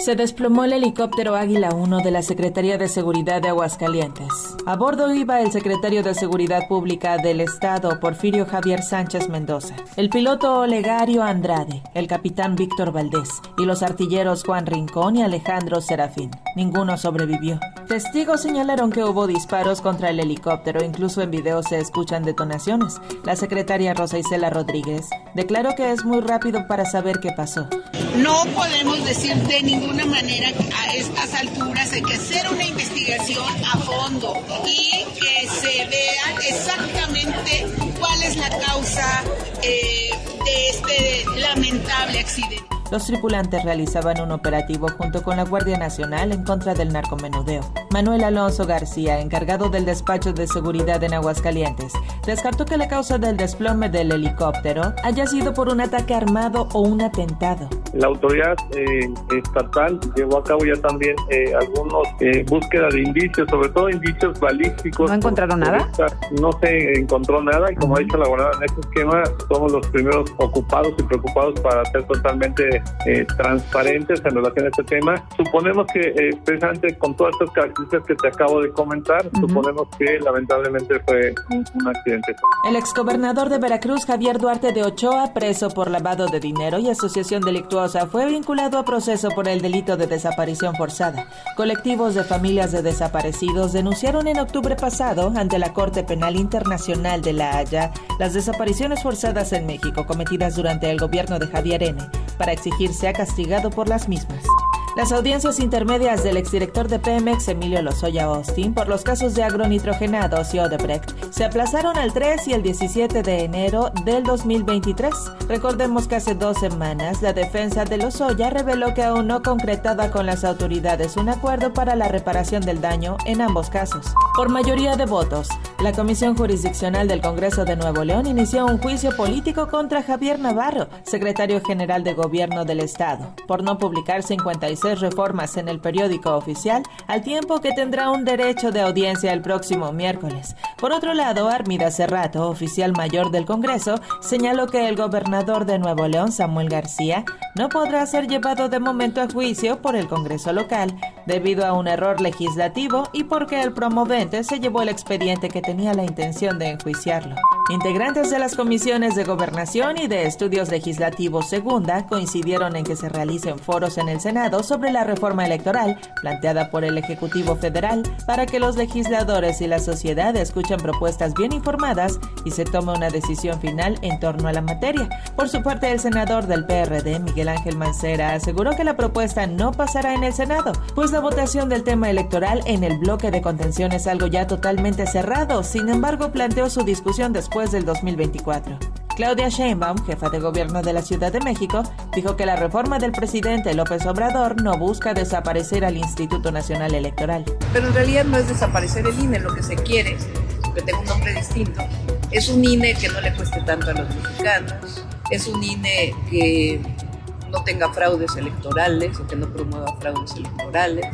Se desplomó el helicóptero Águila 1 de la Secretaría de Seguridad de Aguascalientes. A bordo iba el secretario de Seguridad Pública del Estado, Porfirio Javier Sánchez Mendoza, el piloto Olegario Andrade, el capitán Víctor Valdés y los artilleros Juan Rincón y Alejandro Serafín. Ninguno sobrevivió. Testigos señalaron que hubo disparos contra el helicóptero, incluso en video se escuchan detonaciones. La secretaria Rosa Isela Rodríguez declaró que es muy rápido para saber qué pasó. No podemos decir de ninguna manera a estas alturas hay que hacer una investigación a fondo y que se vea exactamente cuál es la causa eh, de este lamentable accidente. Los tripulantes realizaban un operativo junto con la Guardia Nacional en contra del narcomenudeo. Manuel Alonso García, encargado del despacho de seguridad en Aguascalientes, descartó que la causa del desplome del helicóptero haya sido por un ataque armado o un atentado. La autoridad eh, estatal llevó a cabo ya también eh, algunos eh, búsquedas de indicios, sobre todo indicios balísticos. ¿No encontraron nada? no se encontró nada y como ha dicho la abogada en este esquema, somos los primeros ocupados y preocupados para ser totalmente eh, transparentes en relación a este tema. Suponemos que eh, precisamente con todas estas características que te acabo de comentar, suponemos que lamentablemente fue un, accidente. El exgobernador de Veracruz, Javier Duarte de Ochoa, preso por lavado de dinero y asociación delictuosa, fue vinculado a proceso por el delito de desaparición forzada. Colectivos de familias de desaparecidos denunciaron en octubre pasado ante la Corte Penal Internacional de La Haya las desapariciones forzadas en México cometidas durante el gobierno de Javier N. para exigir sea castigado por las mismas. Las audiencias intermedias del exdirector de Pemex, Emilio Lozoya Austin, por los casos de agronitrogenados y Odebrecht, se aplazaron al 3 y el 17 de enero del 2023. Recordemos que hace dos semanas la defensa de Lozoya reveló que aún no concretaba con las autoridades un acuerdo para la reparación del daño en ambos casos. Por mayoría de votos, la Comisión Jurisdiccional del Congreso de Nuevo León inició un juicio político contra Javier Navarro, secretario general de Gobierno del Estado, por no publicar 56 reformas en el periódico oficial, al tiempo que tendrá un derecho de audiencia el próximo miércoles. Por otro lado, Armida Cerrato, oficial mayor del Congreso, señaló que el gobernador de Nuevo León, Samuel García, no podrá ser llevado de momento a juicio por el Congreso local, debido a un error legislativo y porque el promovente se llevó el expediente que tenía la intención de enjuiciarlo. Integrantes de las comisiones de gobernación y de estudios legislativos segunda coincidieron en que se realicen foros en el Senado sobre la reforma electoral planteada por el Ejecutivo Federal para que los legisladores y la sociedad escuchen propuestas bien informadas y se tome una decisión final en torno a la materia. Por su parte, el senador del PRD, Miguel Ángel Mancera, aseguró que la propuesta no pasará en el Senado, pues la votación del tema electoral en el bloque de contención es algo ya totalmente cerrado. Sin embargo, planteó su discusión después del 2024. Claudia Sheinbaum, jefa de gobierno de la Ciudad de México, dijo que la reforma del presidente López Obrador no busca desaparecer al Instituto Nacional Electoral. Pero en realidad no es desaparecer el INE, lo que se quiere, que tenga un nombre distinto, es un INE que no le cueste tanto a los mexicanos, es un INE que no tenga fraudes electorales o que no promueva fraudes electorales,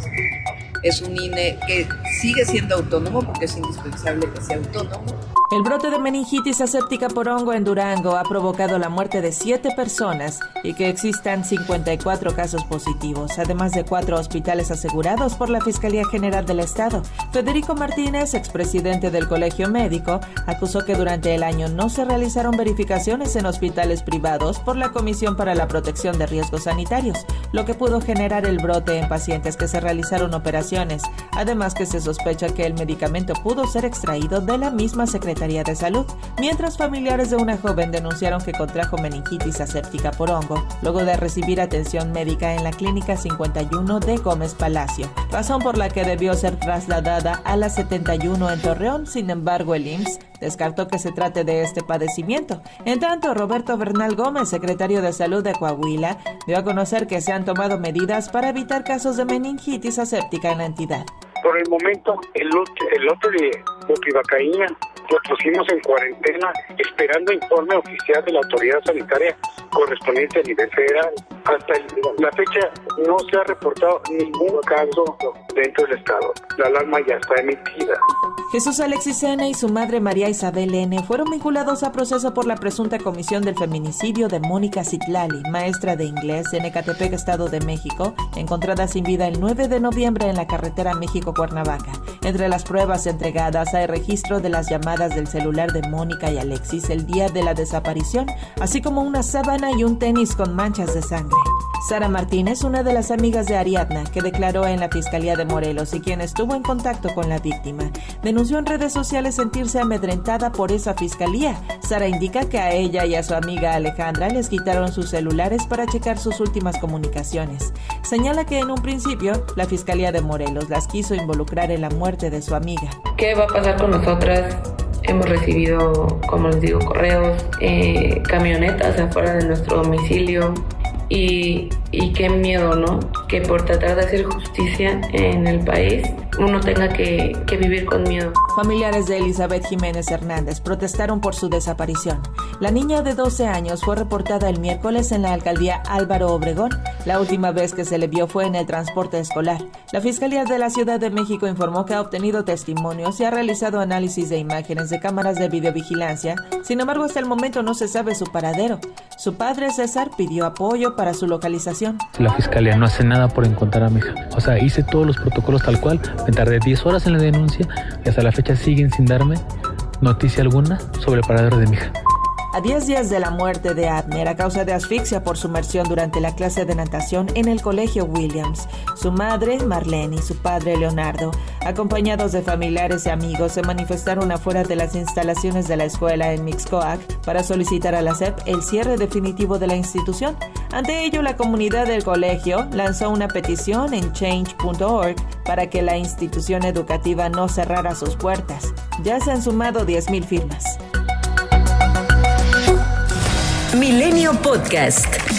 es un INE que sigue siendo autónomo porque es indispensable que sea autónomo, el brote de meningitis aséptica por hongo en Durango ha provocado la muerte de siete personas y que existan 54 casos positivos, además de cuatro hospitales asegurados por la Fiscalía General del Estado. Federico Martínez, expresidente del Colegio Médico, acusó que durante el año no se realizaron verificaciones en hospitales privados por la Comisión para la Protección de Riesgos Sanitarios, lo que pudo generar el brote en pacientes que se realizaron operaciones, además que se sospecha que el medicamento pudo ser extraído de la misma Secretaría de Salud, mientras familiares de una joven denunciaron que contrajo meningitis aséptica por hongo, luego de recibir atención médica en la Clínica 51 de Gómez Palacio, razón por la que debió ser trasladada a la 71 en Torreón, sin embargo el IMSS descartó que se trate de este padecimiento. En tanto, Roberto Bernal Gómez, secretario de Salud de Coahuila, dio a conocer que se han tomado medidas para evitar casos de meningitis aséptica en la entidad. Por el momento, el lote, de lo pusimos en cuarentena esperando informe oficial de la autoridad sanitaria correspondiente a nivel federal. Hasta la fecha no se ha reportado ningún caso dentro del Estado. La alarma ya está emitida. Jesús Alexis N. y su madre María Isabel N. fueron vinculados a proceso por la presunta comisión del feminicidio de Mónica Citlali, maestra de inglés en Ecatepec, Estado de México, encontrada sin vida el 9 de noviembre en la carretera México-Cuernavaca. Entre las pruebas entregadas hay registro de las llamadas del celular de Mónica y Alexis el día de la desaparición, así como una sábana y un tenis con manchas de sangre. Sara Martínez, una de las amigas de Ariadna, que declaró en la Fiscalía de Morelos y quien estuvo en contacto con la víctima, denunció en redes sociales sentirse amedrentada por esa fiscalía. Sara indica que a ella y a su amiga Alejandra les quitaron sus celulares para checar sus últimas comunicaciones. Señala que en un principio la Fiscalía de Morelos las quiso involucrar en la muerte de su amiga. ¿Qué va a pasar con nosotras? Hemos recibido, como les digo, correos, eh, camionetas afuera de nuestro domicilio, y, y qué miedo, ¿no? Que por tratar de hacer justicia en el país uno tenga que, que, vivir con miedo. Familiares de Elizabeth Jiménez Hernández protestaron por su desaparición. La niña de 12 años fue reportada el miércoles en la alcaldía Álvaro Obregón. La última vez que se le vio fue en el transporte escolar. La Fiscalía de la Ciudad de México informó que ha obtenido testimonios y ha realizado análisis de imágenes de cámaras de videovigilancia. Sin embargo, hasta el momento no se sabe su paradero. Su padre César pidió apoyo para su localización. La Fiscalía no hace nada por encontrar a mi hija. O sea, hice todos los protocolos tal cual, me tardé 10 horas en la denuncia y hasta la fecha siguen sin darme noticia alguna sobre el paradero de mi hija. A 10 días de la muerte de Abner a causa de asfixia por sumersión durante la clase de natación en el colegio Williams, su madre, Marlene, y su padre, Leonardo, acompañados de familiares y amigos, se manifestaron afuera de las instalaciones de la escuela en Mixcoac para solicitar a la SEP el cierre definitivo de la institución. Ante ello, la comunidad del colegio lanzó una petición en change.org para que la institución educativa no cerrara sus puertas. Ya se han sumado 10.000 firmas. Milenio Podcast.